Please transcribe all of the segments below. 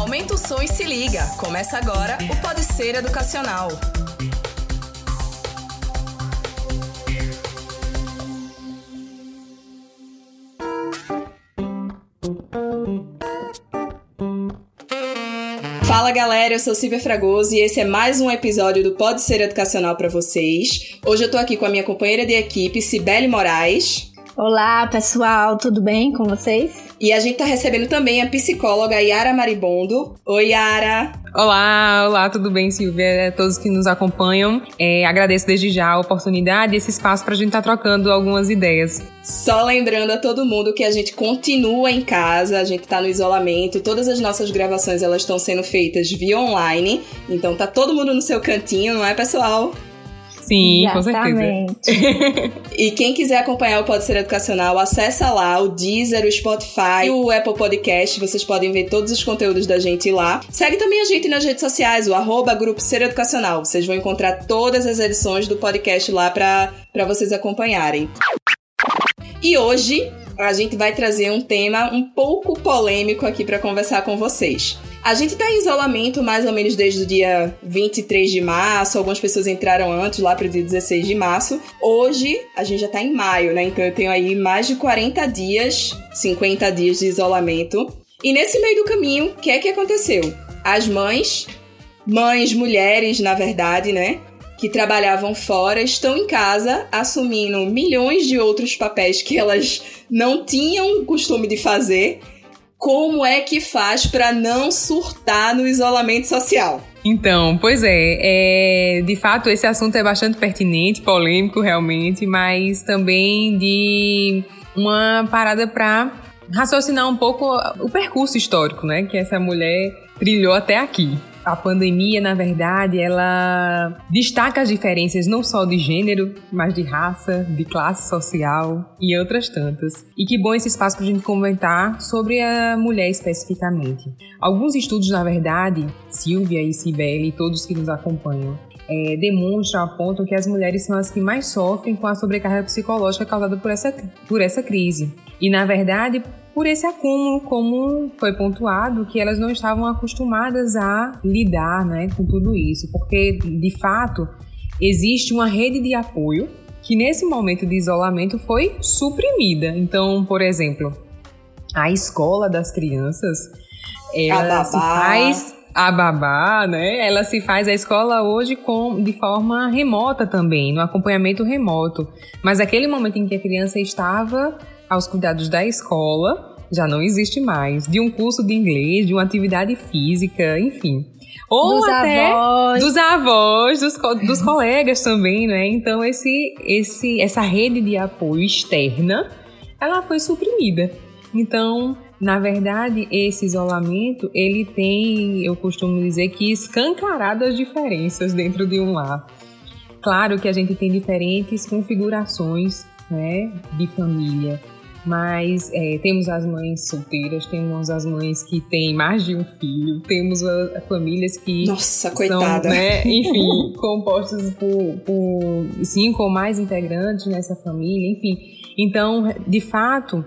Aumenta o som e se liga. Começa agora o Pode Ser Educacional. Fala galera, eu sou Silvia Fragoso e esse é mais um episódio do Pode Ser Educacional para vocês. Hoje eu tô aqui com a minha companheira de equipe, Cibele Moraes. Olá pessoal, tudo bem com vocês? E a gente tá recebendo também a psicóloga Yara Maribondo. Oi, Yara! Olá, olá, tudo bem, Silvia? A todos que nos acompanham. É, agradeço desde já a oportunidade e esse espaço para a gente estar tá trocando algumas ideias. Só lembrando a todo mundo que a gente continua em casa, a gente tá no isolamento, todas as nossas gravações elas estão sendo feitas via online, então tá todo mundo no seu cantinho, não é, pessoal? Sim, Exatamente. com certeza. e quem quiser acompanhar o Pode Ser Educacional, acessa lá o Deezer, o Spotify e o Apple Podcast. Vocês podem ver todos os conteúdos da gente lá. Segue também a gente nas redes sociais, o arroba Grupo Ser Educacional. Vocês vão encontrar todas as edições do podcast lá para vocês acompanharem. E hoje a gente vai trazer um tema um pouco polêmico aqui para conversar com vocês. A gente tá em isolamento mais ou menos desde o dia 23 de março, algumas pessoas entraram antes, lá pro dia 16 de março. Hoje, a gente já tá em maio, né? Então eu tenho aí mais de 40 dias, 50 dias de isolamento. E nesse meio do caminho, o que é que aconteceu? As mães, mães, mulheres, na verdade, né? Que trabalhavam fora, estão em casa assumindo milhões de outros papéis que elas não tinham costume de fazer como é que faz para não surtar no isolamento social? Então, pois é, é, de fato esse assunto é bastante pertinente, polêmico realmente, mas também de uma parada para raciocinar um pouco o percurso histórico, né, que essa mulher trilhou até aqui a pandemia, na verdade, ela destaca as diferenças não só de gênero, mas de raça, de classe social e outras tantas. E que bom esse espaço para a gente comentar sobre a mulher especificamente. Alguns estudos, na verdade, Silvia e Cibele e todos que nos acompanham, é, demonstram, apontam que as mulheres são as que mais sofrem com a sobrecarga psicológica causada por essa, por essa crise. E, na verdade, por esse acúmulo, como foi pontuado, que elas não estavam acostumadas a lidar né, com tudo isso, porque de fato existe uma rede de apoio que nesse momento de isolamento foi suprimida. Então, por exemplo, a escola das crianças, ela se faz a babá, né? Ela se faz a escola hoje com de forma remota também, no acompanhamento remoto. Mas aquele momento em que a criança estava aos cuidados da escola já não existe mais. De um curso de inglês, de uma atividade física, enfim. Ou dos até avós. dos avós, dos, dos colegas também, né? Então esse, esse, essa rede de apoio externa, ela foi suprimida. Então, na verdade, esse isolamento, ele tem, eu costumo dizer que escancarado as diferenças dentro de um lar. Claro que a gente tem diferentes configurações, né, de família mas é, temos as mães solteiras, temos as mães que têm mais de um filho, temos a, a famílias que Nossa, coitada. são, né, enfim, compostas por, por cinco ou mais integrantes nessa família, enfim. Então, de fato,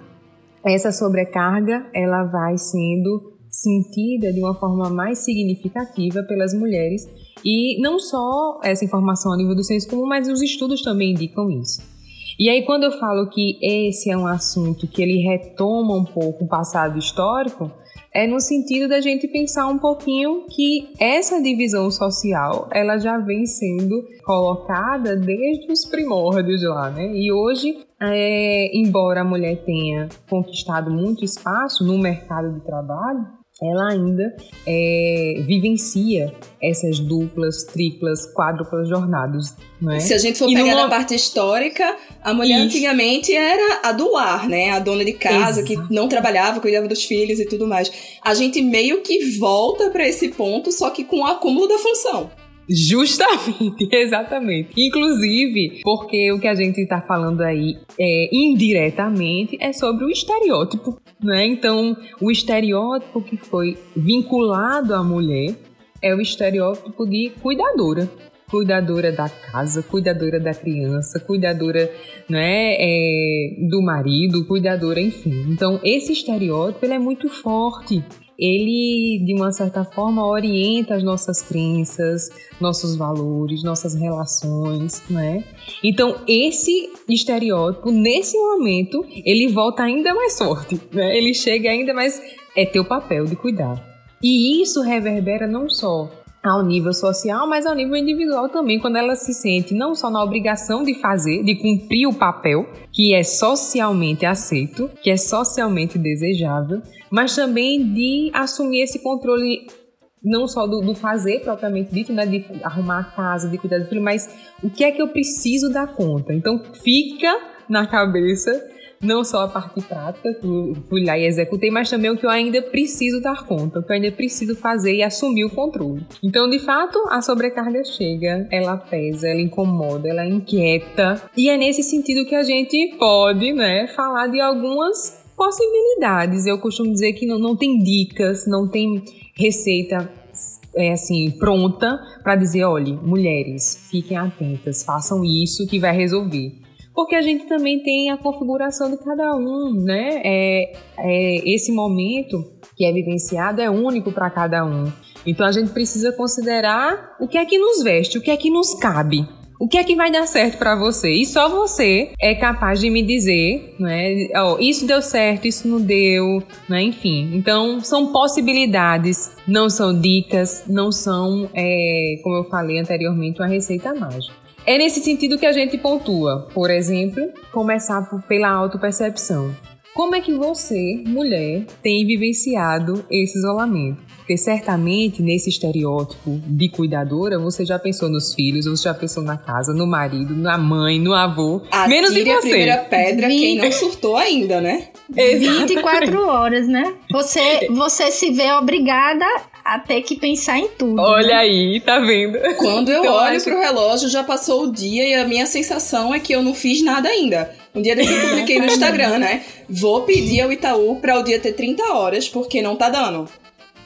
essa sobrecarga ela vai sendo sentida de uma forma mais significativa pelas mulheres e não só essa informação a nível do senso comum, mas os estudos também indicam isso. E aí, quando eu falo que esse é um assunto que ele retoma um pouco o passado histórico, é no sentido da gente pensar um pouquinho que essa divisão social ela já vem sendo colocada desde os primórdios lá, né? E hoje, é, embora a mulher tenha conquistado muito espaço no mercado de trabalho, ela ainda é, vivencia essas duplas, triplas, quádruplas jornadas. É? Se a gente for e pegar numa... na parte histórica, a mulher Isso. antigamente era a do lar, né? A dona de casa Exato. que não trabalhava, cuidava dos filhos e tudo mais. A gente meio que volta para esse ponto, só que com o acúmulo da função. Justamente, exatamente. Inclusive, porque o que a gente está falando aí é, indiretamente é sobre o estereótipo, né? Então, o estereótipo que foi vinculado à mulher é o estereótipo de cuidadora. cuidadora da casa, cuidadora da criança, cuidadora né, é, do marido, cuidadora, enfim. Então, esse estereótipo ele é muito forte ele, de uma certa forma, orienta as nossas crenças, nossos valores, nossas relações, né? Então, esse estereótipo, nesse momento, ele volta ainda mais forte, né? Ele chega ainda mais... É teu papel de cuidar. E isso reverbera não só ao nível social, mas ao nível individual também, quando ela se sente não só na obrigação de fazer, de cumprir o papel que é socialmente aceito, que é socialmente desejável, mas também de assumir esse controle não só do, do, fazer propriamente dito, né, de arrumar a casa, de cuidar do filho, mas o que é que eu preciso dar conta. Então fica na cabeça não só a parte prática, que eu fui lá e executei, mas também o que eu ainda preciso dar conta, o que eu ainda preciso fazer e assumir o controle. Então, de fato, a sobrecarga chega, ela pesa, ela incomoda, ela inquieta, e é nesse sentido que a gente pode, né, falar de algumas possibilidades. Eu costumo dizer que não, não tem dicas, não tem receita é, assim pronta para dizer, olhe, mulheres, fiquem atentas, façam isso que vai resolver porque a gente também tem a configuração de cada um, né? É, é esse momento que é vivenciado é único para cada um. Então a gente precisa considerar o que é que nos veste, o que é que nos cabe. O que é que vai dar certo para você? E só você é capaz de me dizer, né? Oh, isso deu certo, isso não deu, né? Enfim. Então, são possibilidades, não são dicas, não são, é, como eu falei anteriormente, uma receita mágica. É nesse sentido que a gente pontua. Por exemplo, começar pela autopercepção. Como é que você, mulher, tem vivenciado esse isolamento? Porque certamente nesse estereótipo de cuidadora, você já pensou nos filhos, você já pensou na casa, no marido, na mãe, no avô. Atire menos em você. a primeira pedra 20... quem não surtou ainda, né? Exatamente. 24 horas, né? Você, você se vê obrigada a ter que pensar em tudo. Olha né? aí, tá vendo? Quando eu então, olho acho... pro relógio, já passou o dia e a minha sensação é que eu não fiz nada ainda. Um dia desse eu publiquei no Instagram, né? Vou pedir ao Itaú para o dia ter 30 horas, porque não tá dando.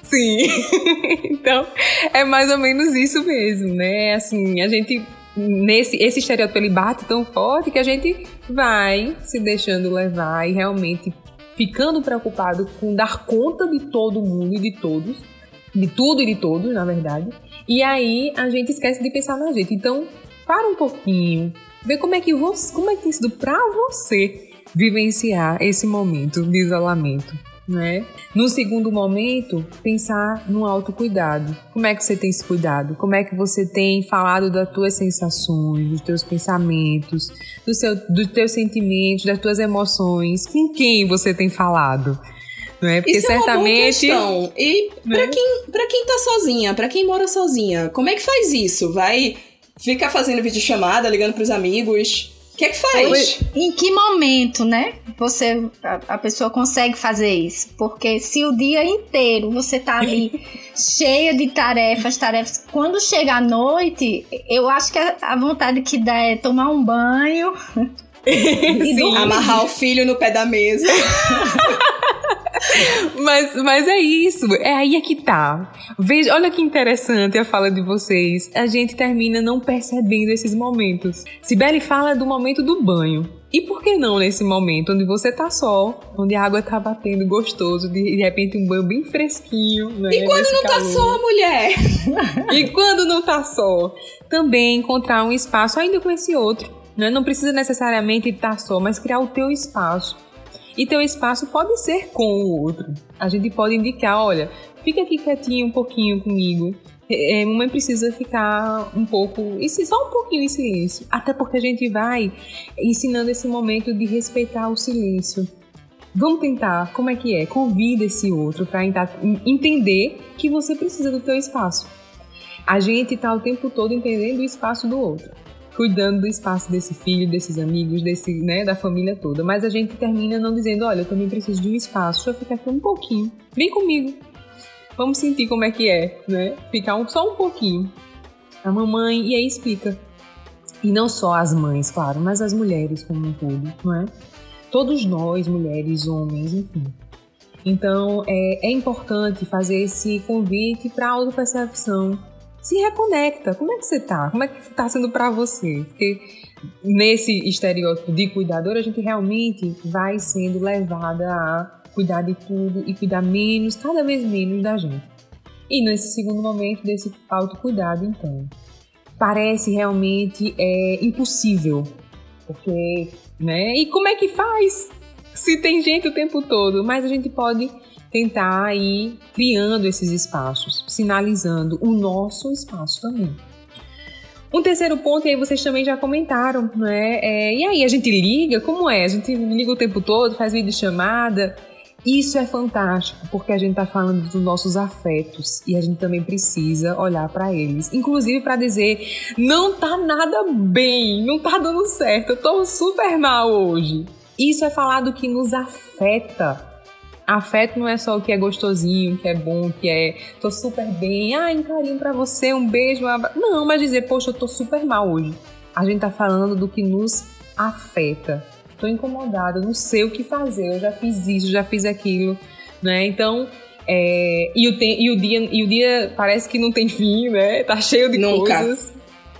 Sim. então, é mais ou menos isso mesmo, né? Assim, a gente nesse esse estereótipo ele bate tão forte que a gente vai se deixando levar e realmente ficando preocupado com dar conta de todo mundo e de todos de tudo e de todos, na verdade. E aí a gente esquece de pensar na gente. Então, para um pouquinho, vê como é que você, como é que tem sido para você vivenciar esse momento de isolamento, né? No segundo momento, pensar no autocuidado. Como é que você tem se cuidado? Como é que você tem falado das tuas sensações, dos teus pensamentos, do seu, dos teus sentimentos, das tuas emoções? Com quem você tem falado? Não é? Porque Isso certamente. É uma boa E né? para quem, pra quem tá sozinha, para quem mora sozinha, como é que faz isso? Vai ficar fazendo videochamada, ligando pros amigos? O que é que faz? Em que momento, né? Você, a, a, pessoa consegue fazer isso? Porque se o dia inteiro você tá ali cheia de tarefas, tarefas, quando chega a noite, eu acho que a, a vontade que dá é tomar um banho. Amarrar o filho no pé da mesa. mas, mas é isso, é aí é que tá. Veja, olha que interessante a fala de vocês. A gente termina não percebendo esses momentos. Sibeli fala do momento do banho. E por que não nesse momento onde você tá só, onde a água tá batendo gostoso, de, de repente um banho bem fresquinho, né? E quando não tá calor. tá só, mulher? e quando não tá só? Também encontrar um espaço ainda com esse outro. Né? Não precisa necessariamente estar só, mas criar o teu espaço e teu espaço pode ser com o outro. A gente pode indicar, olha, fica aqui quietinho um pouquinho comigo. É, mamãe precisa ficar um pouco, só um pouquinho em silêncio. Até porque a gente vai ensinando esse momento de respeitar o silêncio. Vamos tentar, como é que é? Convida esse outro para entender que você precisa do teu espaço. A gente está o tempo todo entendendo o espaço do outro cuidando do espaço desse filho, desses amigos, desse, né, da família toda. Mas a gente termina não dizendo, olha, eu também preciso de um espaço, deixa eu ficar aqui um pouquinho. Vem comigo. Vamos sentir como é que é, né? Ficar um, só um pouquinho. A mamãe, e aí explica. E não só as mães, claro, mas as mulheres como um todo, não é? Todos nós, mulheres, homens, enfim. Então, é, é importante fazer esse convite para a autopercepção, se reconecta. Como é que você tá? Como é que tá sendo para você? Porque nesse estereótipo de cuidador, a gente realmente vai sendo levada a cuidar de tudo e cuidar menos, cada vez menos da gente. E nesse segundo momento desse autocuidado, então, parece realmente é, impossível. Porque, né? E como é que faz? Se tem gente o tempo todo, mas a gente pode tentar ir criando esses espaços, sinalizando o nosso espaço também. Um terceiro ponto, e aí vocês também já comentaram, né? É, e aí, a gente liga? Como é? A gente liga o tempo todo, faz videochamada. Isso é fantástico, porque a gente está falando dos nossos afetos e a gente também precisa olhar para eles. Inclusive para dizer: não tá nada bem, não tá dando certo, eu tô super mal hoje. Isso é falar do que nos afeta. Afeto não é só o que é gostosinho, o que é bom, o que é tô super bem, ah, um carinho pra você, um beijo, um abraço. Não, mas dizer, poxa, eu tô super mal hoje. A gente tá falando do que nos afeta. Tô incomodada, não sei o que fazer, eu já fiz isso, já fiz aquilo, né? Então, é, e, o te, e, o dia, e o dia parece que não tem fim, né? Tá cheio de Nunca. coisas.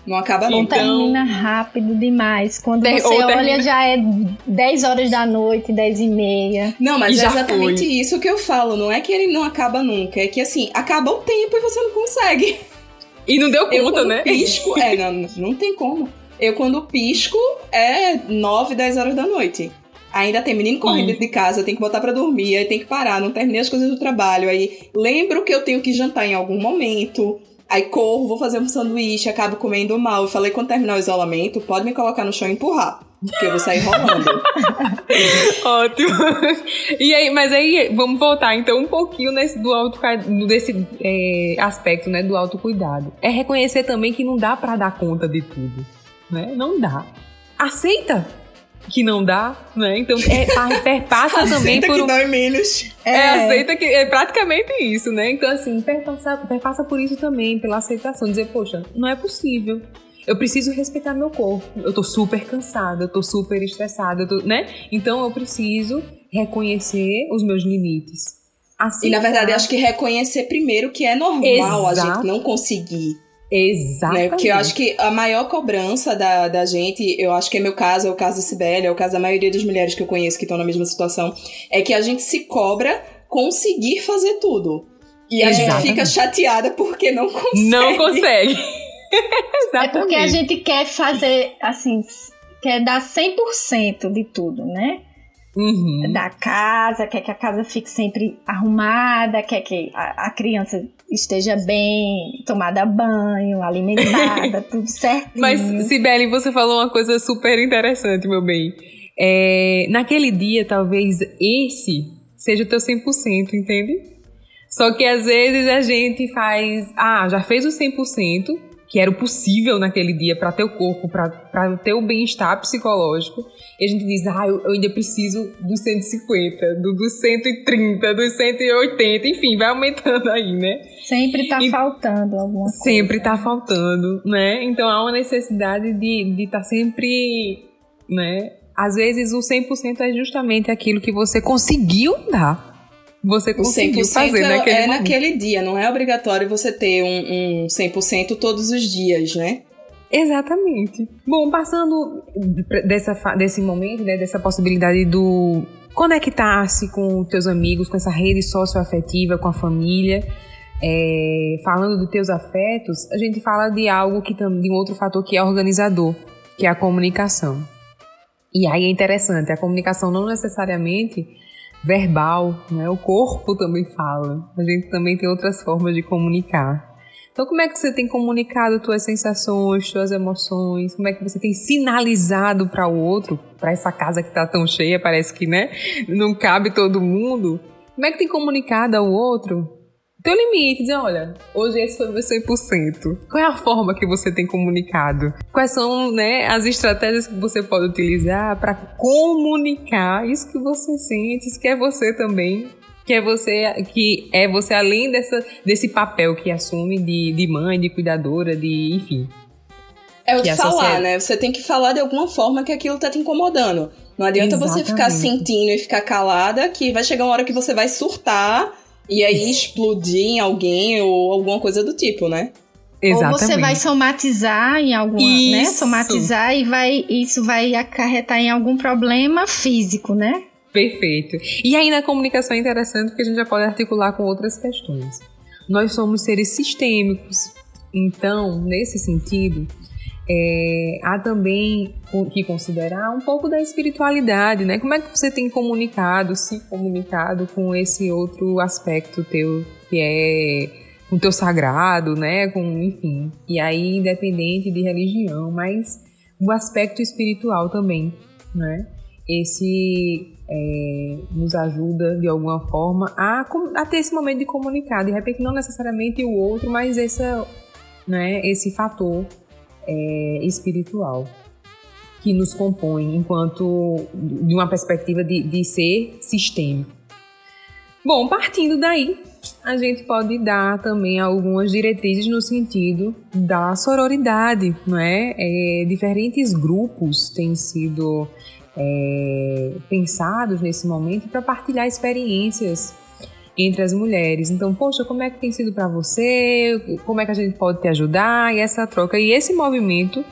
Não acaba nunca. Então, termina rápido demais. Quando ter, você olha, termina... já é 10 horas da noite, 10 e meia. Não, mas é exatamente foi. isso que eu falo. Não é que ele não acaba nunca. É que assim, acaba o tempo e você não consegue. E não deu conta, eu, né? Pisco, é, não, não tem como. Eu, quando pisco, é 9, 10 horas da noite. Ainda tem menino correndo dentro de casa, tem que botar para dormir, aí tem que parar, não terminei as coisas do trabalho. Aí lembro que eu tenho que jantar em algum momento. Aí corro, vou fazer um sanduíche, acabo comendo mal. Eu falei, quando terminar o isolamento, pode me colocar no chão e empurrar. Porque eu vou sair rolando. Ótimo. E aí, mas aí, vamos voltar então um pouquinho nesse do auto, desse é, aspecto, né, do autocuidado. É reconhecer também que não dá para dar conta de tudo, né? Não dá. Aceita que não dá, né? Então é, perpassa também por um... que dói menos. É. é, aceita que é praticamente isso, né? Então assim, perpassa, perpassa por isso também, pela aceitação, dizer, poxa, não é possível. Eu preciso respeitar meu corpo. Eu tô super cansada, eu tô super estressada, tô, né? Então eu preciso reconhecer os meus limites. Assim, e na verdade, acho que reconhecer primeiro que é normal Exato. a gente não conseguir Exatamente. Né? Porque eu acho que a maior cobrança da, da gente, eu acho que é meu caso, é o caso da Sibeli, é o caso da maioria das mulheres que eu conheço que estão na mesma situação, é que a gente se cobra conseguir fazer tudo. E a gente fica chateada porque não consegue. Não consegue. é porque a gente quer fazer, assim, quer dar 100% de tudo, né? Uhum. Da casa, quer que a casa fique sempre arrumada, quer que a, a criança esteja bem, tomada banho, alimentada, tudo certo. Mas, Sibeli, você falou uma coisa super interessante, meu bem. É, naquele dia, talvez esse seja o teu 100%, entende? Só que às vezes a gente faz, ah, já fez o 100%, que era o possível naquele dia para teu corpo, para ter o bem-estar psicológico. E a gente diz, ah, eu, eu, ainda preciso dos 150, do, dos 130, dos 180, enfim, vai aumentando aí, né? Sempre tá e, faltando alguma coisa. Sempre tá faltando, né? Então há uma necessidade de estar tá sempre, né? Às vezes o 100% é justamente aquilo que você conseguiu dar você conseguiu fazer é, naquele é naquele dia, não é obrigatório você ter um, um 100% todos os dias, né? Exatamente. Bom, passando dessa, desse momento, né, dessa possibilidade do conectar-se com teus amigos, com essa rede socioafetiva, com a família, é, falando dos teus afetos, a gente fala de algo que de um outro fator que é organizador, que é a comunicação. E aí é interessante, a comunicação não necessariamente verbal, né? O corpo também fala. A gente também tem outras formas de comunicar. Então, como é que você tem comunicado suas sensações, suas emoções? Como é que você tem sinalizado para o outro, para essa casa que está tão cheia, parece que, né, não cabe todo mundo? Como é que tem comunicado ao outro teu limite, dizer, olha, hoje esse foi o meu 100%. Qual é a forma que você tem comunicado? Quais são, né, as estratégias que você pode utilizar para comunicar isso que você sente, isso que é você também, que é você, que é você além dessa, desse papel que assume de, de mãe, de cuidadora, de, enfim. É o de falar, sociedade... né? Você tem que falar de alguma forma que aquilo tá te incomodando. Não adianta Exatamente. você ficar sentindo e ficar calada, que vai chegar uma hora que você vai surtar e aí explodir em alguém ou alguma coisa do tipo, né? Exatamente. Ou você vai somatizar em alguma, né? isso. né? Somatizar e vai isso vai acarretar em algum problema físico, né? Perfeito. E aí na comunicação é interessante porque a gente já pode articular com outras questões. Nós somos seres sistêmicos. Então, nesse sentido, é, há também que considerar um pouco da espiritualidade, né? Como é que você tem comunicado, se comunicado com esse outro aspecto teu, que é o teu sagrado, né? Com, enfim. E aí, independente de religião, mas o aspecto espiritual também, né? Esse é, nos ajuda de alguma forma a, a, ter esse momento de comunicar. De repente, não necessariamente o outro, mas essa, né, esse fator é, espiritual que nos compõe enquanto de uma perspectiva de, de ser sistêmico. Bom, partindo daí, a gente pode dar também algumas diretrizes no sentido da sororidade, não é? é diferentes grupos têm sido é, pensados nesse momento para partilhar experiências entre as mulheres. Então, poxa, como é que tem sido para você? Como é que a gente pode te ajudar? E essa troca. E esse movimento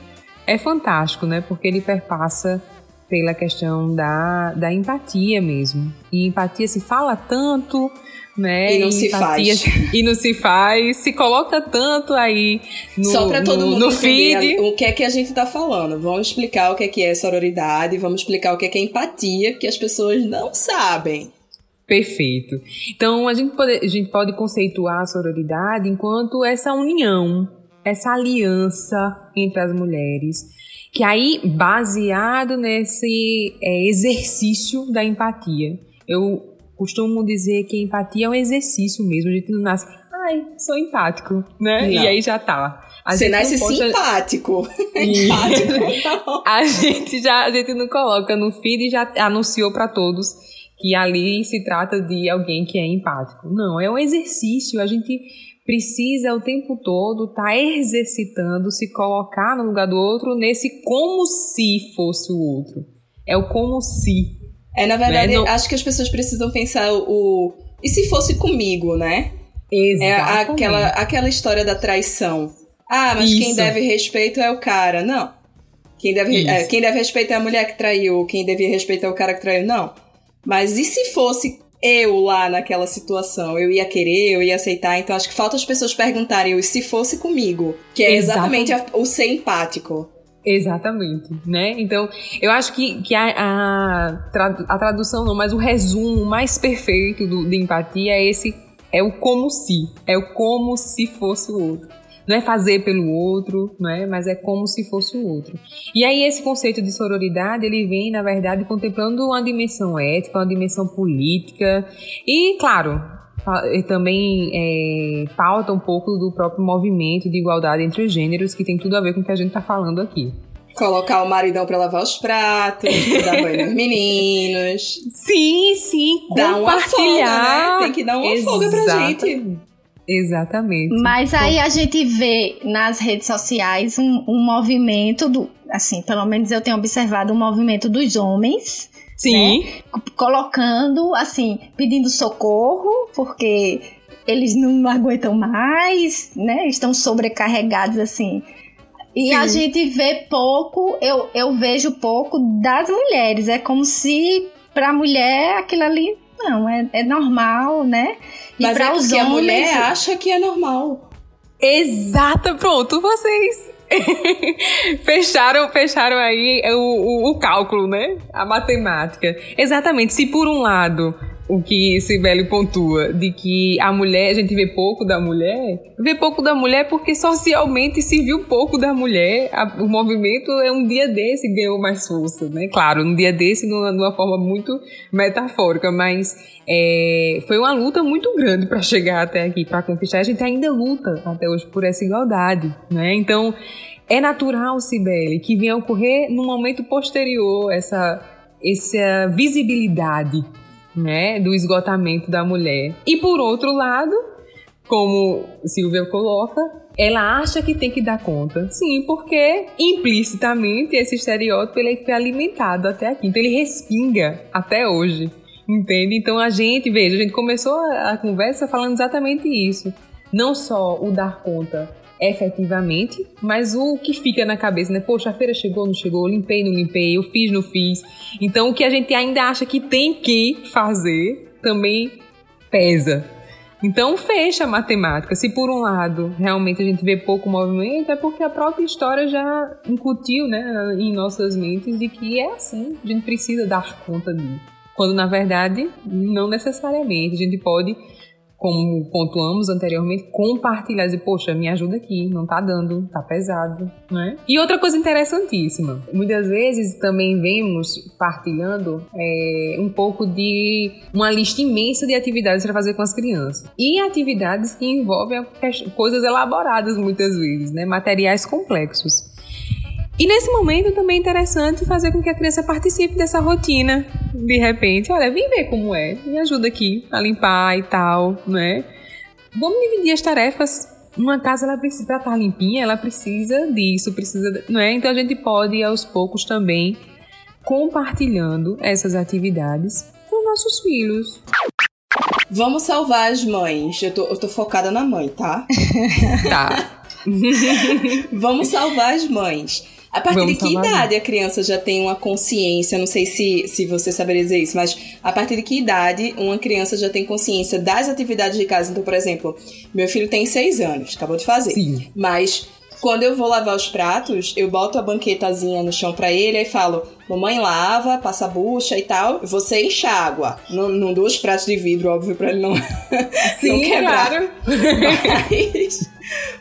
é fantástico, né? Porque ele perpassa pela questão da, da empatia mesmo. E empatia se fala tanto, né? E não se faz. E não se faz, se coloca tanto aí no, Só para todo no, mundo no feed. o que é que a gente tá falando. Vamos explicar o que é que é sororidade, vamos explicar o que é que é empatia, que as pessoas não sabem. Perfeito. Então a gente pode, a gente pode conceituar a sororidade enquanto essa união, essa aliança entre as mulheres, que aí baseado nesse é, exercício da empatia. Eu costumo dizer que empatia é um exercício mesmo, a gente não nasce, ai, sou empático, né? Não. E aí já tá. A Você nasce pode... simpático. empático. a gente já a gente não coloca no feed e já anunciou para todos que ali se trata de alguém que é empático. Não, é um exercício. A gente precisa o tempo todo estar tá exercitando, se colocar no lugar do outro nesse como se fosse o outro. É o como se. É, na verdade, né? Acho que as pessoas precisam pensar o. E se fosse comigo, né? Exatamente. É aquela, aquela história da traição. Ah, mas Isso. quem deve respeito é o cara. Não. Quem deve, é, quem deve respeito é a mulher que traiu. Quem deve respeito é o cara que traiu. Não. Mas e se fosse eu lá naquela situação? Eu ia querer, eu ia aceitar. Então acho que falta as pessoas perguntarem e se fosse comigo, que é exatamente, exatamente o ser empático. Exatamente, né? Então, eu acho que, que a, a, a tradução não, mas o resumo mais perfeito do, de empatia é esse, é o como se, é o como se fosse o outro não é fazer pelo outro, não é? mas é como se fosse o outro. E aí esse conceito de sororidade, ele vem, na verdade, contemplando uma dimensão ética, uma dimensão política e, claro, também é, pauta um pouco do próprio movimento de igualdade entre os gêneros, que tem tudo a ver com o que a gente está falando aqui. Colocar o maridão para lavar os pratos, dar banho nos meninos. Sim, sim, Dar uma folga, né? Tem que dar uma Exato. folga pra gente. Exatamente. Mas aí a gente vê nas redes sociais um, um movimento do. Assim, pelo menos eu tenho observado um movimento dos homens. Sim. Né, colocando, assim, pedindo socorro, porque eles não aguentam mais, né? Estão sobrecarregados, assim. E Sim. a gente vê pouco, eu, eu vejo pouco das mulheres. É como se pra mulher aquilo ali não, é, é normal, né? E Mas é homens... a mulher acha que é normal. Exato, pronto, vocês fecharam, fecharam aí o, o, o, cálculo, né? A matemática. Exatamente. Se por um lado o que Sibeli pontua, de que a mulher, a gente vê pouco da mulher, vê pouco da mulher porque socialmente se viu pouco da mulher. A, o movimento é um dia desse ganhou mais força, né? Claro, um dia desse numa, numa forma muito metafórica, mas é, foi uma luta muito grande para chegar até aqui, para conquistar. A gente ainda luta até hoje por essa igualdade, né? Então, é natural, Sibeli, que venha ocorrer num momento posterior essa, essa visibilidade né, do esgotamento da mulher. E por outro lado, como Silvia coloca, ela acha que tem que dar conta. Sim, porque implicitamente esse estereótipo ele foi alimentado até aqui. Então ele respinga até hoje. Entende? Então a gente, veja, a gente começou a conversa falando exatamente isso. Não só o dar conta efetivamente, mas o que fica na cabeça, né? Poxa, a feira chegou, não chegou, limpei, não limpei, eu fiz, não fiz. Então, o que a gente ainda acha que tem que fazer também pesa. Então, fecha a matemática. Se por um lado realmente a gente vê pouco movimento, é porque a própria história já incutiu né, em nossas mentes de que é assim, a gente precisa dar conta disso. Quando na verdade, não necessariamente. A gente pode como pontuamos anteriormente, compartilhar, dizer, poxa, me ajuda aqui, não tá dando, tá pesado, né? E outra coisa interessantíssima, muitas vezes também vemos partilhando é, um pouco de uma lista imensa de atividades para fazer com as crianças. E atividades que envolvem coisas elaboradas muitas vezes, né? Materiais complexos. E nesse momento também é interessante fazer com que a criança participe dessa rotina. De repente, olha, vem ver como é, me ajuda aqui a limpar e tal, né? Vamos dividir as tarefas. Uma casa ela precisa para estar tá limpinha, ela precisa disso, precisa, não é? Então a gente pode aos poucos também compartilhando essas atividades com nossos filhos. Vamos salvar as mães. Eu tô, eu tô focada na mãe, tá? tá. Vamos salvar as mães. A partir Vamos de que idade a criança já tem uma consciência? Não sei se, se você saberia dizer isso, mas a partir de que idade uma criança já tem consciência das atividades de casa? Então, por exemplo, meu filho tem seis anos, acabou de fazer. Sim. Mas quando eu vou lavar os pratos, eu boto a banquetazinha no chão para ele e falo: Mamãe lava, passa a bucha e tal, você enxágua. Não, não dou os pratos de vidro, óbvio, pra ele não, Sim, não quebrar. Claro. Mas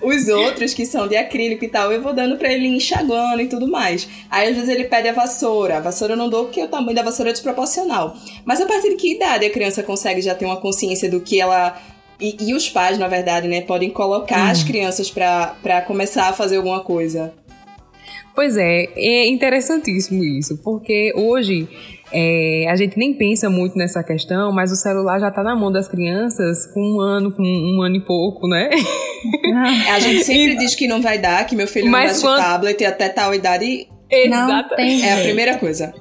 os outros que são de acrílico e tal, eu vou dando para ele enxaguando e tudo mais. Aí às vezes ele pede a vassoura. A vassoura eu não dou porque o tamanho da vassoura é desproporcional. Mas a partir de que idade a criança consegue já ter uma consciência do que ela e, e, os pais, na verdade, né, podem colocar hum. as crianças para começar a fazer alguma coisa. Pois é, é interessantíssimo isso, porque hoje é, a gente nem pensa muito nessa questão, mas o celular já está na mão das crianças com um ano, com um ano e pouco, né? A gente sempre e, diz que não vai dar, que meu filho não vai quando... tablet e até tal idade. Exatamente. É a primeira coisa.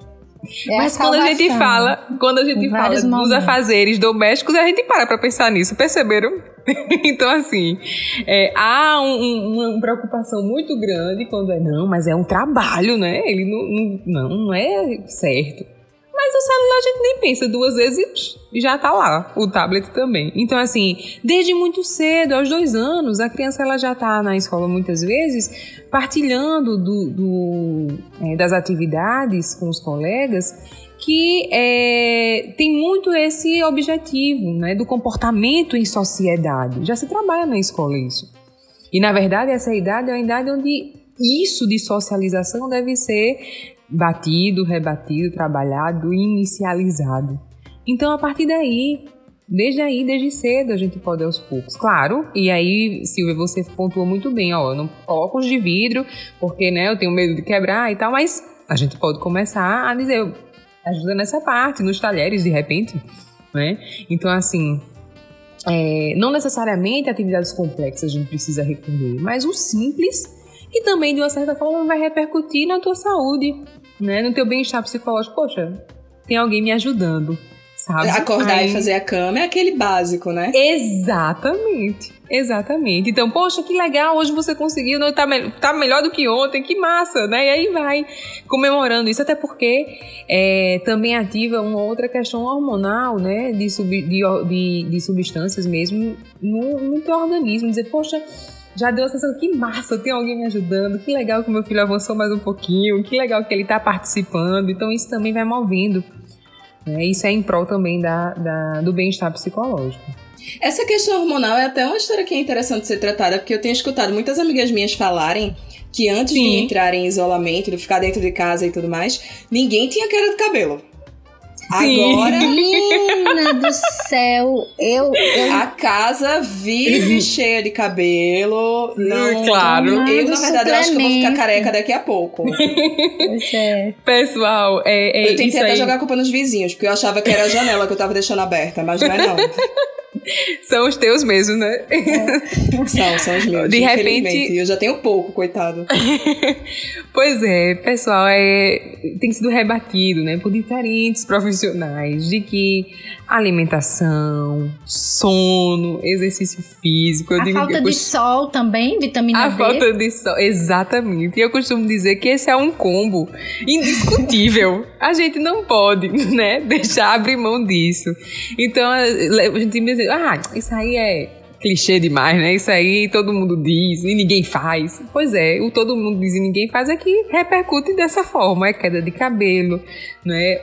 É Mas a quando a gente fala, quando a gente fala momentos. dos afazeres domésticos, a gente para pra pensar nisso, perceberam? então, assim, é, há um, um, uma preocupação muito grande quando é, não, mas é um trabalho, né? Ele não, não, não é certo. Mas o celular a gente nem pensa duas vezes e já tá lá, o tablet também. Então, assim, desde muito cedo, aos dois anos, a criança ela já tá na escola muitas vezes partilhando do, do é, das atividades com os colegas que é, tem muito esse objetivo né, do comportamento em sociedade. Já se trabalha na escola isso. E, na verdade, essa idade é uma idade onde isso de socialização deve ser batido, rebatido, trabalhado e inicializado. Então, a partir daí, desde aí, desde cedo, a gente pode aos poucos. Claro, e aí, Silvia, você pontuou muito bem, ó, não óculos de vidro, porque, né, eu tenho medo de quebrar e tal, mas a gente pode começar a dizer, ajuda nessa parte, nos talheres, de repente, né? Então, assim, é, não necessariamente atividades complexas a gente precisa recorrer, mas o simples que também, de uma certa forma, vai repercutir na tua saúde, né? No teu bem-estar psicológico. Poxa, tem alguém me ajudando, sabe? Acordar Aí... e fazer a cama é aquele básico, né? Exatamente. Exatamente. Então, poxa, que legal, hoje você conseguiu, não, tá, me tá melhor do que ontem, que massa, né? E aí vai comemorando isso, até porque é, também ativa uma outra questão hormonal, né? De, sub, de, de, de substâncias mesmo no, no teu organismo. Dizer, poxa, já deu a sensação que massa, tem alguém me ajudando, que legal que meu filho avançou mais um pouquinho, que legal que ele está participando. Então isso também vai movendo. Né? Isso é em prol também da, da do bem-estar psicológico. Essa questão hormonal é até uma história que é interessante ser tratada, porque eu tenho escutado muitas amigas minhas falarem que antes Sim. de entrar em isolamento, de ficar dentro de casa e tudo mais, ninguém tinha queda de cabelo. Sim. Agora. Menina do céu, eu, eu. A casa vive cheia de cabelo. Não, claro. Eu, na verdade, eu acho que eu vou ficar careca daqui a pouco. Pois é. Pessoal, é, é Eu tentei até aí. jogar a culpa nos vizinhos, porque eu achava que era a janela que eu tava deixando aberta, mas não é não. São os teus mesmo, né? É. São, são os meus. De repente. Eu já tenho pouco, coitado. Pois é, pessoal, é, tem sido rebatido né, por diferentes profissionais de que alimentação, sono, exercício físico. a falta de sol também, vitamina a D. A falta de sol, exatamente. E eu costumo dizer que esse é um combo indiscutível. a gente não pode, né, deixar abrir mão disso. Então, a gente me diz, ah, isso aí é clichê demais, né? Isso aí todo mundo diz e ninguém faz. Pois é, o todo mundo diz e ninguém faz é que repercute dessa forma. É queda de cabelo, né?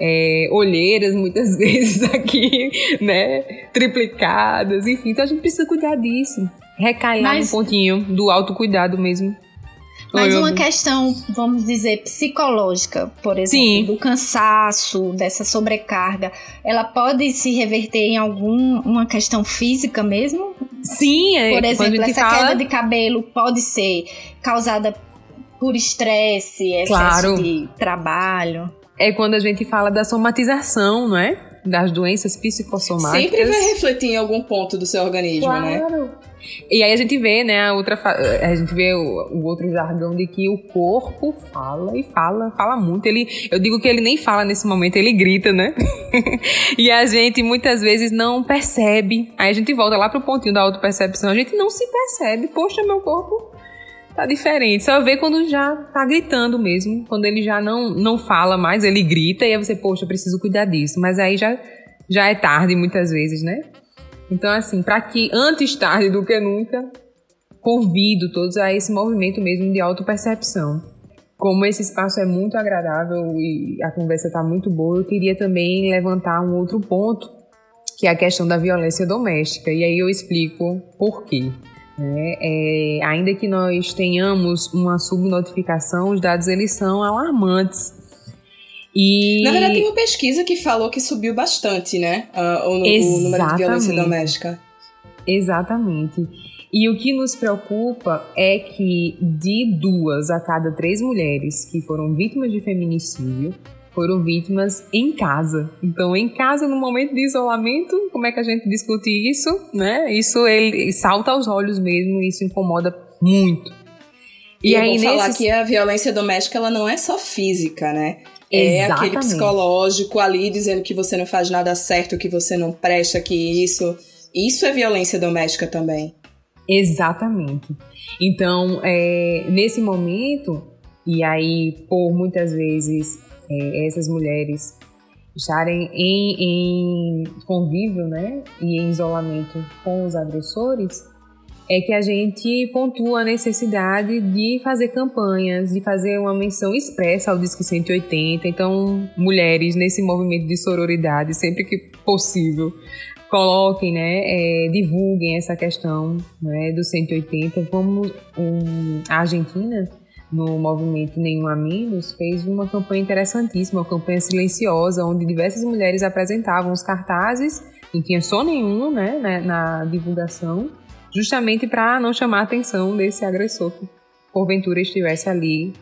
É, olheiras muitas vezes aqui, né? Triplicadas, enfim. Então a gente precisa cuidar disso. Recai lá Mas... no pontinho do autocuidado mesmo. Mas uma questão, vamos dizer, psicológica, por exemplo, Sim. do cansaço, dessa sobrecarga, ela pode se reverter em alguma questão física mesmo? Sim, é. Por exemplo, essa fala... queda de cabelo pode ser causada por estresse, excesso claro. de trabalho. É quando a gente fala da somatização, não é? Das doenças psicossomáticas. Sempre vai refletir em algum ponto do seu organismo, claro. né? E aí a gente vê, né, a outra a gente vê o, o, outro jargão de que o corpo fala e fala, fala muito. Ele, eu digo que ele nem fala nesse momento, ele grita, né? e a gente muitas vezes não percebe. Aí a gente volta lá pro pontinho da autopercepção, a gente não se percebe. Poxa, meu corpo tá diferente. Só vê quando já tá gritando mesmo, quando ele já não não fala mais, ele grita e aí você, poxa, preciso cuidar disso. Mas aí já já é tarde muitas vezes, né? Então, assim, para que antes tarde do que nunca, convido todos a esse movimento mesmo de autopercepção. Como esse espaço é muito agradável e a conversa está muito boa, eu queria também levantar um outro ponto, que é a questão da violência doméstica. E aí eu explico por quê. Né? É, ainda que nós tenhamos uma subnotificação, os dados eles são alarmantes. E... Na verdade, tem uma pesquisa que falou que subiu bastante, né? Uh, o, o, número de violência doméstica. Exatamente. E o que nos preocupa é que de duas a cada três mulheres que foram vítimas de feminicídio foram vítimas em casa. Então, em casa, no momento de isolamento, como é que a gente discute isso, né? Isso ele salta aos olhos mesmo, isso incomoda muito. E, e aí, eu vou falar que a violência doméstica ela não é só física, né? É aquele psicológico ali dizendo que você não faz nada certo, que você não presta, que isso. Isso é violência doméstica também. Exatamente. Então, é, nesse momento, e aí, por muitas vezes, é, essas mulheres estarem em, em convívio, né, e em isolamento com os agressores, é que a gente pontua a necessidade de fazer campanhas, de fazer uma menção expressa ao Disque 180. Então, mulheres nesse movimento de sororidade, sempre que possível, coloquem, né, é, divulguem essa questão né, do 180. Vamos, um, a Argentina, no movimento Nenhum a Menos, fez uma campanha interessantíssima, uma campanha silenciosa, onde diversas mulheres apresentavam os cartazes, não tinha só nenhum né, na, na divulgação, justamente para não chamar a atenção desse agressor que porventura estivesse ali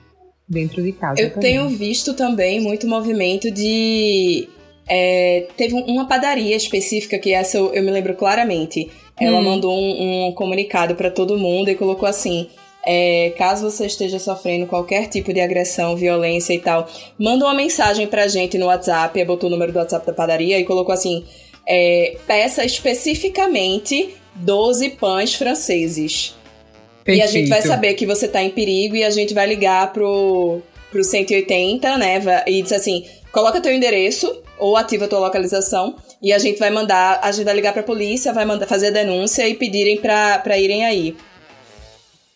dentro de casa. Eu também. tenho visto também muito movimento de. É, teve uma padaria específica que essa eu, eu me lembro claramente. Ela hum. mandou um, um comunicado para todo mundo e colocou assim: é, caso você esteja sofrendo qualquer tipo de agressão, violência e tal, manda uma mensagem pra gente no WhatsApp, botou o número do WhatsApp da padaria e colocou assim: é, peça especificamente 12 pães franceses. Perfeito. E a gente vai saber que você tá em perigo e a gente vai ligar pro, pro 180, né? E diz assim: coloca teu endereço ou ativa tua localização e a gente vai mandar, a gente vai ligar pra polícia, vai mandar fazer a denúncia e pedirem pra, pra irem aí.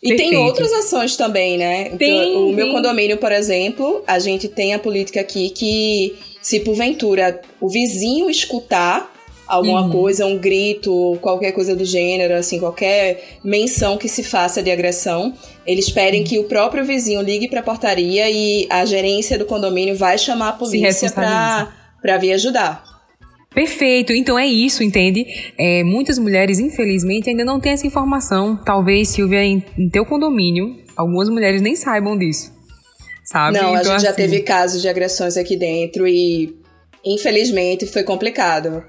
E Perfeito. tem outras ações também, né? Tem, o tem. meu condomínio, por exemplo, a gente tem a política aqui que, se porventura o vizinho escutar alguma uhum. coisa, um grito, qualquer coisa do gênero, assim, qualquer menção que se faça de agressão, eles pedem uhum. que o próprio vizinho ligue para a portaria e a gerência do condomínio vai chamar a polícia para vir ajudar. Perfeito, então é isso, entende? É, muitas mulheres, infelizmente, ainda não têm essa informação. Talvez, Silvia, em, em teu condomínio, algumas mulheres nem saibam disso. Sabe? Não, então, a gente assim... já teve casos de agressões aqui dentro e, infelizmente, foi complicado.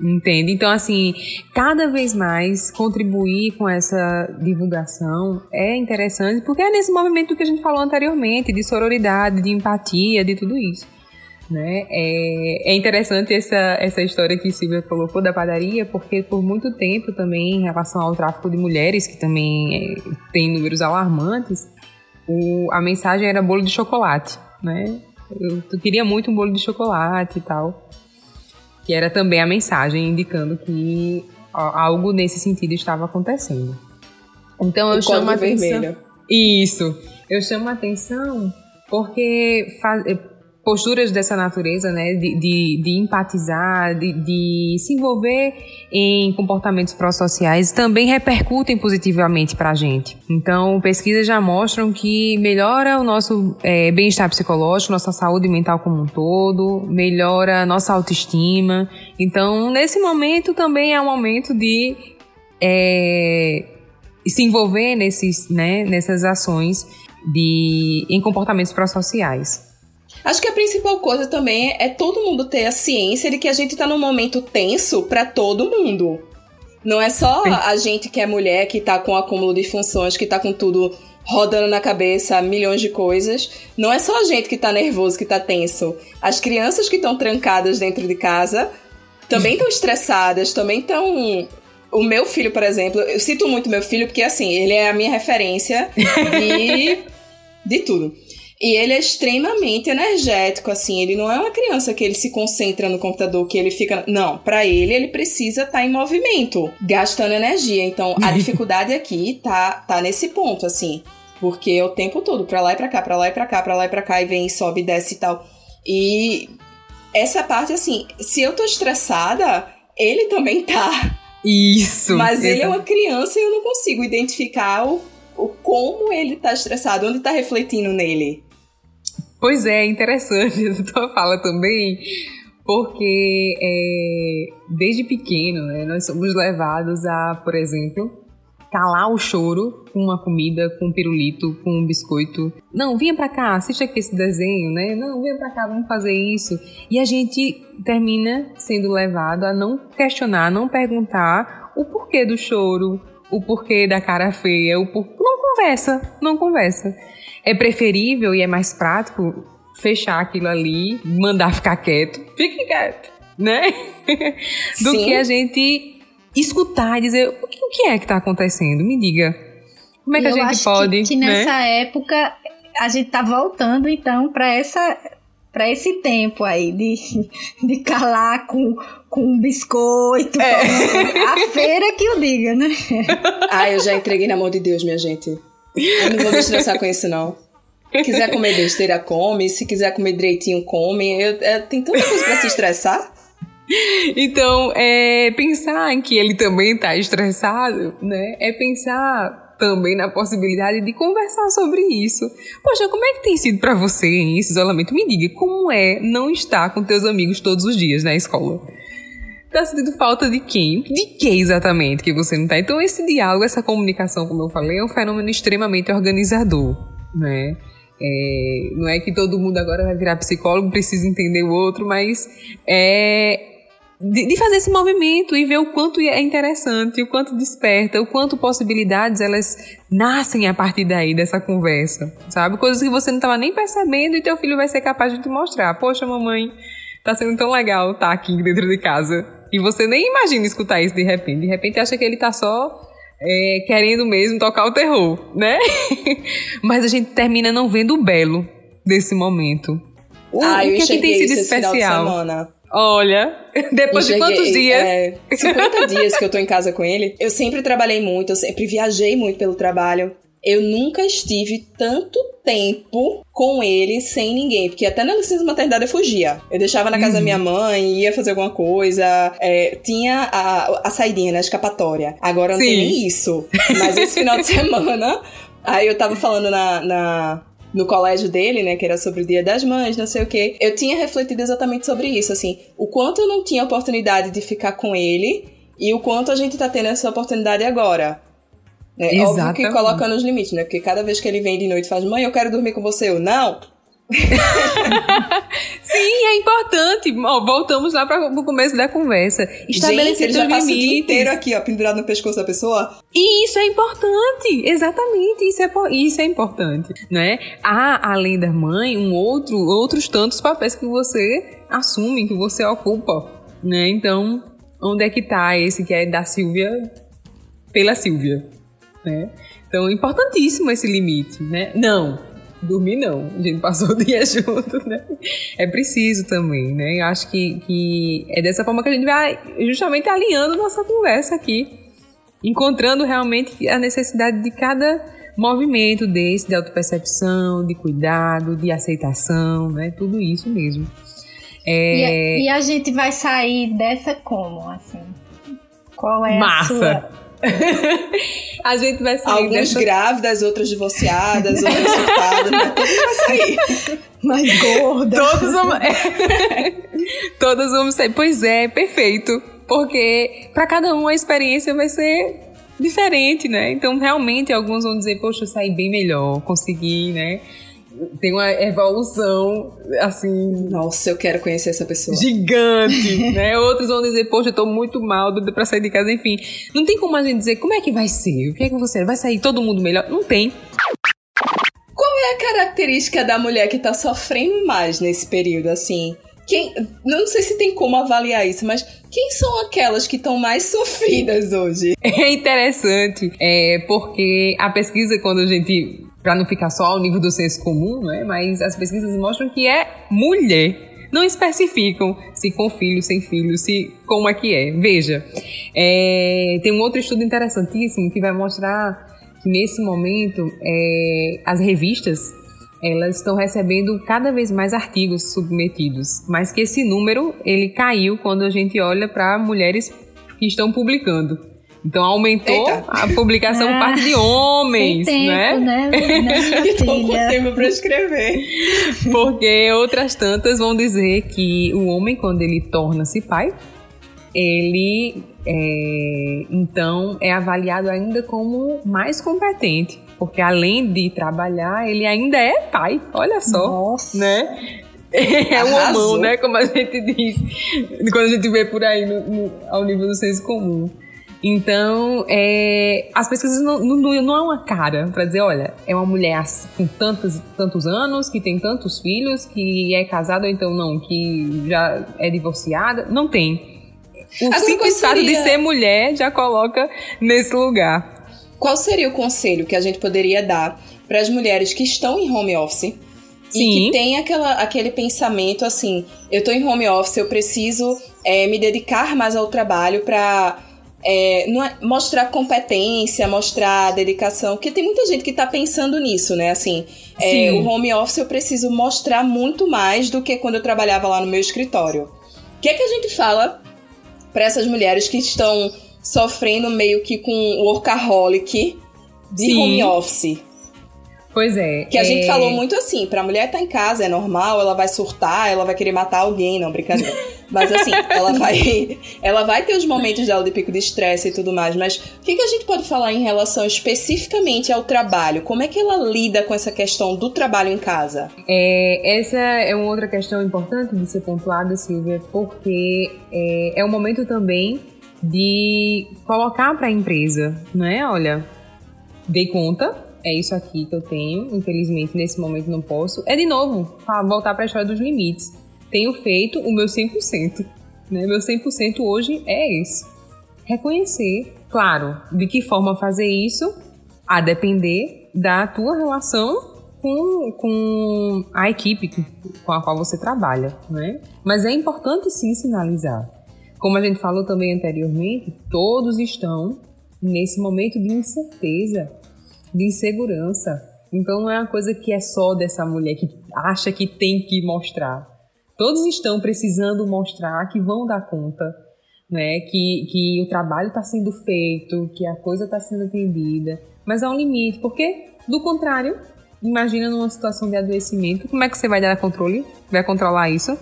Entende? Então, assim, cada vez mais contribuir com essa divulgação é interessante, porque é nesse movimento que a gente falou anteriormente, de sororidade, de empatia, de tudo isso. Né? É, é interessante essa, essa história que Silvia colocou da padaria, porque por muito tempo também, em relação ao tráfico de mulheres, que também é, tem números alarmantes, o, a mensagem era bolo de chocolate, né? Eu, eu queria muito um bolo de chocolate e tal que era também a mensagem indicando que algo nesse sentido estava acontecendo. Então eu o chamo a atenção. Vermelho. Isso. Eu chamo a atenção porque faz, posturas dessa natureza, né, de, de, de empatizar, de, de, se envolver em comportamentos pró-sociais, também repercutem positivamente para a gente. Então, pesquisas já mostram que melhora o nosso é, bem-estar psicológico, nossa saúde mental como um todo, melhora nossa autoestima. Então, nesse momento também é um momento de é, se envolver nesses, né, nessas ações de, em comportamentos pró-sociais. Acho que a principal coisa também é todo mundo ter a ciência de que a gente tá num momento tenso para todo mundo. Não é só a gente que é mulher, que tá com acúmulo de funções, que tá com tudo rodando na cabeça, milhões de coisas. Não é só a gente que tá nervoso, que tá tenso. As crianças que estão trancadas dentro de casa também estão estressadas, também estão. O meu filho, por exemplo, eu cito muito meu filho porque, assim, ele é a minha referência de, de tudo. E ele é extremamente energético, assim. Ele não é uma criança que ele se concentra no computador, que ele fica. Não, para ele, ele precisa estar tá em movimento, gastando energia. Então, a dificuldade aqui tá, tá nesse ponto, assim. Porque é o tempo todo, pra lá e pra cá, pra lá e pra cá, pra lá e pra cá, e vem, sobe, desce e tal. E essa parte, assim, se eu tô estressada, ele também tá. Isso. Mas ele é uma criança e eu não consigo identificar o, o como ele tá estressado, onde tá refletindo nele. Pois é, interessante essa tua fala também, porque é, desde pequeno né, nós somos levados a, por exemplo, calar o choro com uma comida, com um pirulito, com um biscoito. Não, vinha pra cá, assiste aqui esse desenho, né? Não, venha pra cá, vamos fazer isso. E a gente termina sendo levado a não questionar, não perguntar o porquê do choro, o porquê da cara feia, o porquê. Não conversa, não conversa é preferível e é mais prático fechar aquilo ali, mandar ficar quieto, fique quieto, né? Do Sim. que a gente escutar e dizer o que é que está acontecendo, me diga. Como é que a gente pode? Que, que né? nessa época a gente tá voltando então para essa para esse tempo aí de, de calar com, com um biscoito. É. a feira que eu diga, né? Ah, eu já entreguei na mão de Deus, minha gente. Eu não vou me estressar com isso, não. Se quiser comer besteira, come. Se quiser comer direitinho, come. Eu, é, tem tanta coisa pra se estressar. Então, é, pensar em que ele também tá estressado, né? É pensar também na possibilidade de conversar sobre isso. Poxa, como é que tem sido para você esse isolamento? Me diga, como é não estar com teus amigos todos os dias na escola? Tá sentindo falta de quem? De que exatamente que você não tá? Então, esse diálogo, essa comunicação, como eu falei, é um fenômeno extremamente organizador, né? É, não é que todo mundo agora vai virar psicólogo, precisa entender o outro, mas é de, de, fazer esse movimento e ver o quanto é interessante, o quanto desperta, o quanto possibilidades elas nascem a partir daí dessa conversa, sabe? Coisas que você não estava nem percebendo e teu filho vai ser capaz de te mostrar. Poxa, mamãe, tá sendo tão legal estar tá aqui dentro de casa. E você nem imagina escutar isso de repente. De repente acha que ele tá só é, querendo mesmo tocar o terror, né? Mas a gente termina não vendo o belo desse momento. O, ah, o que, é que tem sido especial? Olha, depois de quantos dias? É, 50 dias que eu tô em casa com ele. Eu sempre trabalhei muito, eu sempre viajei muito pelo trabalho eu nunca estive tanto tempo com ele sem ninguém. Porque até na licença maternidade eu fugia. Eu deixava na casa uhum. da minha mãe, ia fazer alguma coisa. É, tinha a, a saidinha, né? A escapatória. Agora não Sim. tem nem isso. Mas esse final de semana, aí eu tava falando na, na no colégio dele, né, que era sobre o Dia das Mães, não sei o quê. Eu tinha refletido exatamente sobre isso, assim, o quanto eu não tinha oportunidade de ficar com ele e o quanto a gente tá tendo essa oportunidade agora. É Exatamente. óbvio que coloca nos limites, né? Porque cada vez que ele vem de noite e faz, mãe, eu quero dormir com você, eu, não, Sim, é importante. Ó, voltamos lá para o começo da conversa. Estabelecer Gente, ele já passa limites. o dia inteiro aqui, ó, pendurado no pescoço da pessoa. E isso é importante, exatamente. Isso é, isso é importante, né? Há, além da mãe, um outro, outros tantos papéis que você assume, que você ocupa, né? Então, onde é que tá esse que é da Silvia pela Silvia, né? Então, importantíssimo esse limite, né? Não, dormir não. A gente passou o dia junto, né? É preciso também, né? Eu acho que, que é dessa forma que a gente vai justamente alinhando nossa conversa aqui. Encontrando realmente a necessidade de cada movimento desse, de autopercepção, de cuidado, de aceitação, né? Tudo isso mesmo. É... E, a, e a gente vai sair dessa como, assim? Qual é Massa. a sua a gente vai sair. Alguns dessa... grávidas, outras divorciadas, outras surtadas, tudo vai sair. Mais gorda. Todos vamos. Todos vamos sair. Pois é, perfeito. Porque para cada um a experiência vai ser diferente, né? Então, realmente, alguns vão dizer, poxa, eu saí bem melhor, consegui, né? Tem uma evolução, assim. Nossa, eu quero conhecer essa pessoa. Gigante, né? Outros vão dizer, poxa, eu tô muito mal, doido pra sair de casa, enfim. Não tem como a gente dizer como é que vai ser, o que é que você vai sair todo mundo melhor? Não tem. Qual é a característica da mulher que tá sofrendo mais nesse período, assim? Quem, não sei se tem como avaliar isso, mas quem são aquelas que estão mais sofridas hoje? É interessante, é, porque a pesquisa, quando a gente para não ficar só ao nível do senso comum, né? Mas as pesquisas mostram que é mulher. Não especificam se com filho, sem filho, se como é que é. Veja, é, tem um outro estudo interessantíssimo que vai mostrar que nesse momento é, as revistas elas estão recebendo cada vez mais artigos submetidos, mas que esse número ele caiu quando a gente olha para mulheres que estão publicando. Então aumentou Eita. a publicação por parte de ah, homens, tempo, né? né? Com tempo para escrever. Porque outras tantas vão dizer que o homem, quando ele torna-se pai, ele é, então é avaliado ainda como mais competente. Porque além de trabalhar, ele ainda é pai. Olha só. Nossa. Né? É um homão, né? Como a gente diz. Quando a gente vê por aí no, no, ao nível do senso comum. Então, é, as pesquisas não, não, não é uma cara para dizer, olha, é uma mulher com tantos, tantos anos, que tem tantos filhos, que é casada ou então não, que já é divorciada. Não tem. O Agora, simples fato de ser mulher já coloca nesse lugar. Qual seria o conselho que a gente poderia dar para as mulheres que estão em home office Sim. e que tem aquela, aquele pensamento assim: eu estou em home office, eu preciso é, me dedicar mais ao trabalho para é, é, mostrar competência, mostrar dedicação, porque tem muita gente que está pensando nisso, né? Assim, é, o home office eu preciso mostrar muito mais do que quando eu trabalhava lá no meu escritório. O que é que a gente fala para essas mulheres que estão sofrendo meio que com workaholic de Sim. home office? Pois é. Que a é... gente falou muito assim, pra mulher estar tá em casa é normal, ela vai surtar, ela vai querer matar alguém, não, brincadeira. Mas assim, ela vai ela vai ter os momentos dela de pico de estresse e tudo mais, mas o que, que a gente pode falar em relação especificamente ao trabalho? Como é que ela lida com essa questão do trabalho em casa? É, essa é uma outra questão importante de ser pontuada, Silvia, porque é, é um momento também de colocar para a empresa, né? Olha, dei conta, é isso aqui que eu tenho, infelizmente nesse momento não posso. É de novo, voltar para a história dos limites. Tenho feito o meu 100%. Né? Meu 100% hoje é esse. Reconhecer, claro, de que forma fazer isso, a depender da tua relação com, com a equipe com a qual você trabalha, né? Mas é importante sim sinalizar. Como a gente falou também anteriormente, todos estão nesse momento de incerteza de insegurança. Então não é uma coisa que é só dessa mulher que acha que tem que mostrar. Todos estão precisando mostrar que vão dar conta, né? Que, que o trabalho está sendo feito, que a coisa está sendo atendida. Mas há um limite, porque do contrário, imagina numa situação de adoecimento, como é que você vai dar controle? Vai controlar isso?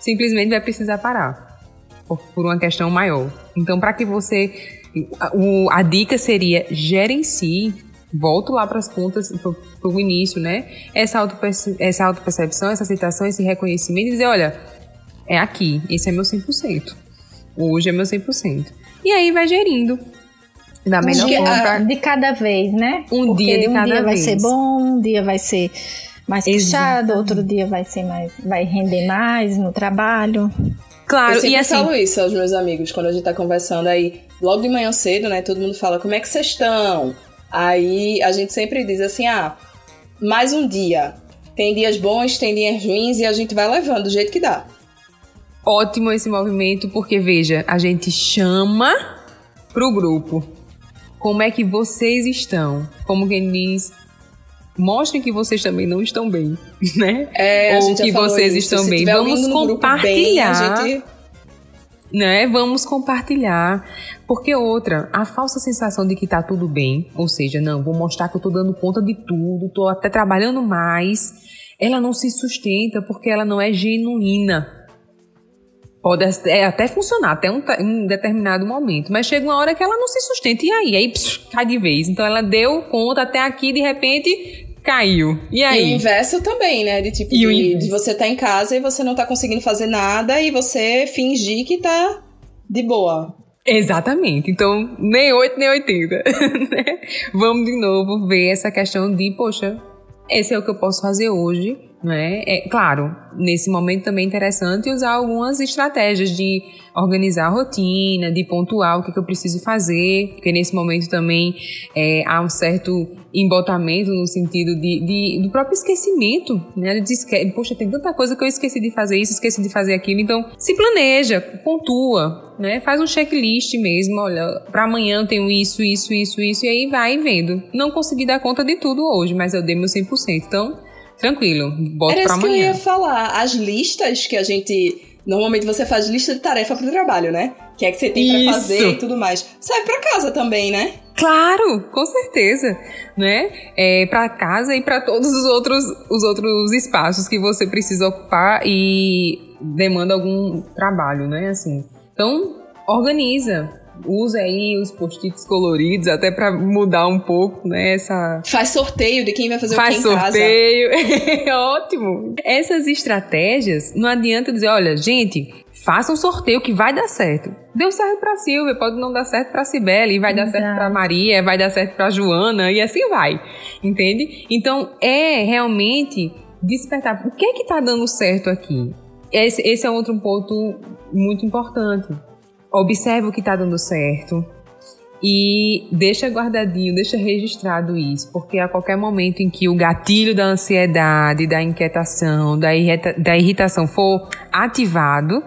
Simplesmente vai precisar parar por, uma questão maior. Então, para que você a, a dica seria gerencie volto lá para as pontas, para o início, né? Essa, autoperce essa autopercepção, essa aceitação, esse reconhecimento e dizer, olha, é aqui, esse é meu 100%. Hoje é meu 100%. E aí vai gerindo. Da melhor um forma. De cada vez, né? Um Porque dia de um cada dia vez. vai ser bom, um dia vai ser mais puxado, outro dia vai ser mais, vai render mais no trabalho. Claro, eu sempre e assim, falo isso aos meus amigos quando a gente tá conversando aí, logo de manhã cedo, né? Todo mundo fala, como é que vocês estão? Aí a gente sempre diz assim, ah, mais um dia. Tem dias bons, tem dias ruins e a gente vai levando do jeito que dá. Ótimo esse movimento, porque veja, a gente chama pro grupo. Como é que vocês estão? Como quem diz, mostrem que vocês também não estão bem, né? É, Ou que vocês isso. estão Se bem. Vamos compartilhar. Bem, a gente né? Vamos compartilhar. Porque outra, a falsa sensação de que tá tudo bem, ou seja, não, vou mostrar que eu tô dando conta de tudo, tô até trabalhando mais, ela não se sustenta porque ela não é genuína. Pode até funcionar até um, um, determinado momento, mas chega uma hora que ela não se sustenta. E aí? Aí pss, cai de vez. Então ela deu conta até aqui, de repente caiu. E aí? E o inverso também, né? De tipo, de, de, você tá em casa e você não tá conseguindo fazer nada e você fingir que tá de boa. Exatamente. Então, nem 8, nem 80. Né? Vamos de novo ver essa questão de, poxa, esse é o que eu posso fazer hoje, não é? é claro, nesse momento também é interessante usar algumas estratégias de organizar a rotina, de pontuar o que, que eu preciso fazer, porque nesse momento também é, há um certo embotamento no sentido de, de, do próprio esquecimento, né? De esque Poxa, tem tanta coisa que eu esqueci de fazer isso, esqueci de fazer aquilo, então se planeja, pontua, né? Faz um checklist mesmo, olha, para amanhã eu tenho isso, isso, isso, isso, e aí vai vendo. Não consegui dar conta de tudo hoje, mas eu dei meu 100%, então tranquilo, boto Era pra isso amanhã. que eu ia falar, as listas que a gente Normalmente você faz lista de tarefa pro trabalho, né? Que é que você tem para fazer e tudo mais. Serve para casa também, né? Claro, com certeza, né? É para casa e para todos os outros os outros espaços que você precisa ocupar e demanda algum trabalho, né? Assim. Então, organiza, usa aí os post-its coloridos até para mudar um pouco, né, essa Faz sorteio de quem vai fazer Faz o que em sorteio. É ótimo. Essas estratégias, não adianta dizer, olha, gente, faça um sorteio que vai dar certo. Deu certo para Silvia, pode não dar certo para Cibele, vai dar certo para Maria, vai dar certo para Joana e assim vai. Entende? Então, é realmente despertar. O que é que tá dando certo aqui? Esse, esse é outro ponto muito importante observa o que está dando certo e deixa guardadinho, deixa registrado isso, porque a qualquer momento em que o gatilho da ansiedade, da inquietação, da, irrita da irritação for ativado,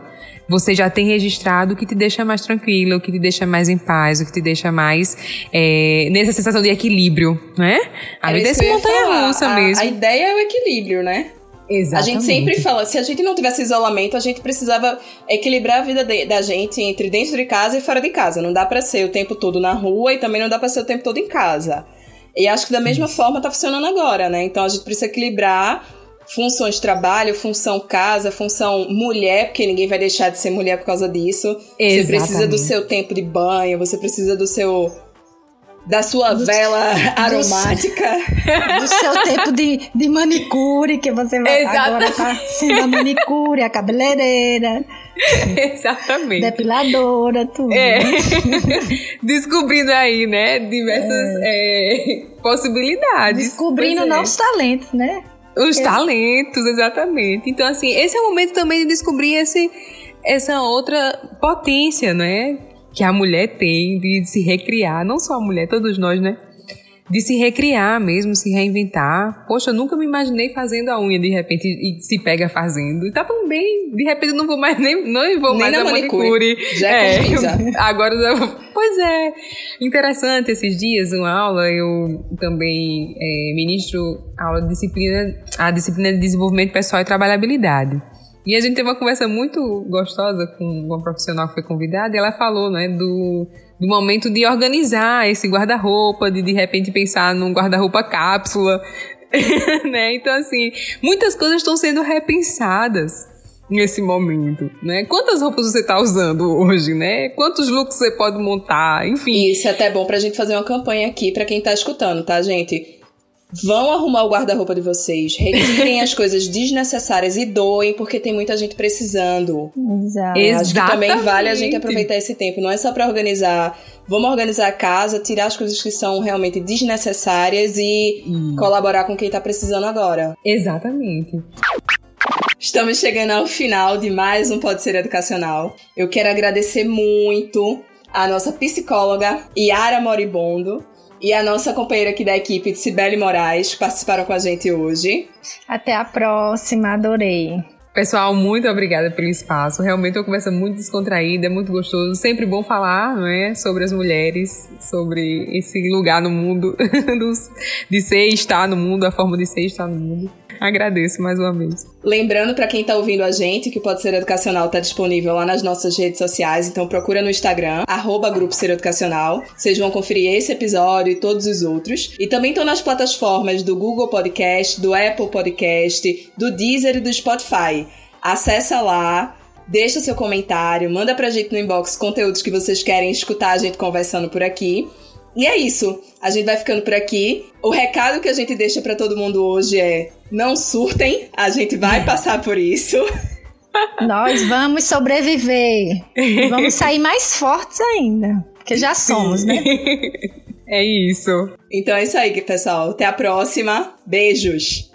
você já tem registrado o que te deixa mais tranquilo, o que te deixa mais em paz, o que te deixa mais é, nessa sensação de equilíbrio, né? A vida é essa montanha russa mesmo. A ideia é o equilíbrio, né? Exatamente. A gente sempre fala, se a gente não tivesse isolamento, a gente precisava equilibrar a vida de, da gente entre dentro de casa e fora de casa. Não dá para ser o tempo todo na rua e também não dá para ser o tempo todo em casa. E acho que da mesma forma tá funcionando agora, né? Então a gente precisa equilibrar funções de trabalho, função casa, função mulher, porque ninguém vai deixar de ser mulher por causa disso. Exatamente. Você precisa do seu tempo de banho, você precisa do seu da sua do, vela aromática. Do, seu tempo de, de manicure, que você vai agora tá sendo a manicure, a cabeleireira. Exatamente. Depiladora, tudo. É. Descobrindo aí, né, diversas é. É, possibilidades. Descobrindo novos talentos, né? Os é. talentos, exatamente. Então, assim, esse é o momento também de descobrir esse, essa outra potência, né? Que a mulher tem de se recriar, não só a mulher, todos nós, né? De se recriar mesmo, se reinventar. Poxa, eu nunca me imaginei fazendo a unha de repente e se pega fazendo. E tá tão bem, de repente eu não vou mais nem, não vou nem mais na a manicure. manicure. Já é, é agora Pois é. Interessante esses dias, uma aula, eu também é, ministro aula de disciplina, a disciplina de desenvolvimento pessoal e trabalhabilidade. E a gente teve uma conversa muito gostosa com uma profissional que foi convidada e ela falou, né, do, do momento de organizar esse guarda-roupa, de de repente pensar num guarda-roupa cápsula, né? Então, assim, muitas coisas estão sendo repensadas. nesse momento, né? Quantas roupas você tá usando hoje, né? Quantos looks você pode montar, enfim. Isso é até bom pra gente fazer uma campanha aqui para quem tá escutando, tá, gente? Vão arrumar o guarda-roupa de vocês, retirem as coisas desnecessárias e doem, porque tem muita gente precisando. Exato. Acho que também vale a gente aproveitar esse tempo. Não é só pra organizar. Vamos organizar a casa, tirar as coisas que são realmente desnecessárias e hum. colaborar com quem tá precisando agora. Exatamente. Estamos chegando ao final de mais um Pode Ser Educacional. Eu quero agradecer muito a nossa psicóloga Yara Moribondo e a nossa companheira aqui da equipe, Cibele Moraes, que participaram com a gente hoje. Até a próxima, adorei. Pessoal, muito obrigada pelo espaço. Realmente uma conversa muito descontraída, muito gostoso. Sempre bom falar, não é? Sobre as mulheres, sobre esse lugar no mundo, de ser e estar no mundo, a forma de ser e estar no mundo. Agradeço mais uma vez. Lembrando para quem está ouvindo a gente que Pode Ser Educacional está disponível lá nas nossas redes sociais, então procura no Instagram, arroba Grupo Ser Educacional. Vocês vão conferir esse episódio e todos os outros. E também estão nas plataformas do Google Podcast, do Apple Podcast, do Deezer e do Spotify. Acessa lá, deixa seu comentário, manda pra gente no inbox conteúdos que vocês querem escutar a gente conversando por aqui. E é isso. A gente vai ficando por aqui. O recado que a gente deixa para todo mundo hoje é: não surtem, a gente vai passar por isso. Nós vamos sobreviver. Vamos sair mais fortes ainda. Porque já somos, né? É isso. Então é isso aí, pessoal. Até a próxima. Beijos.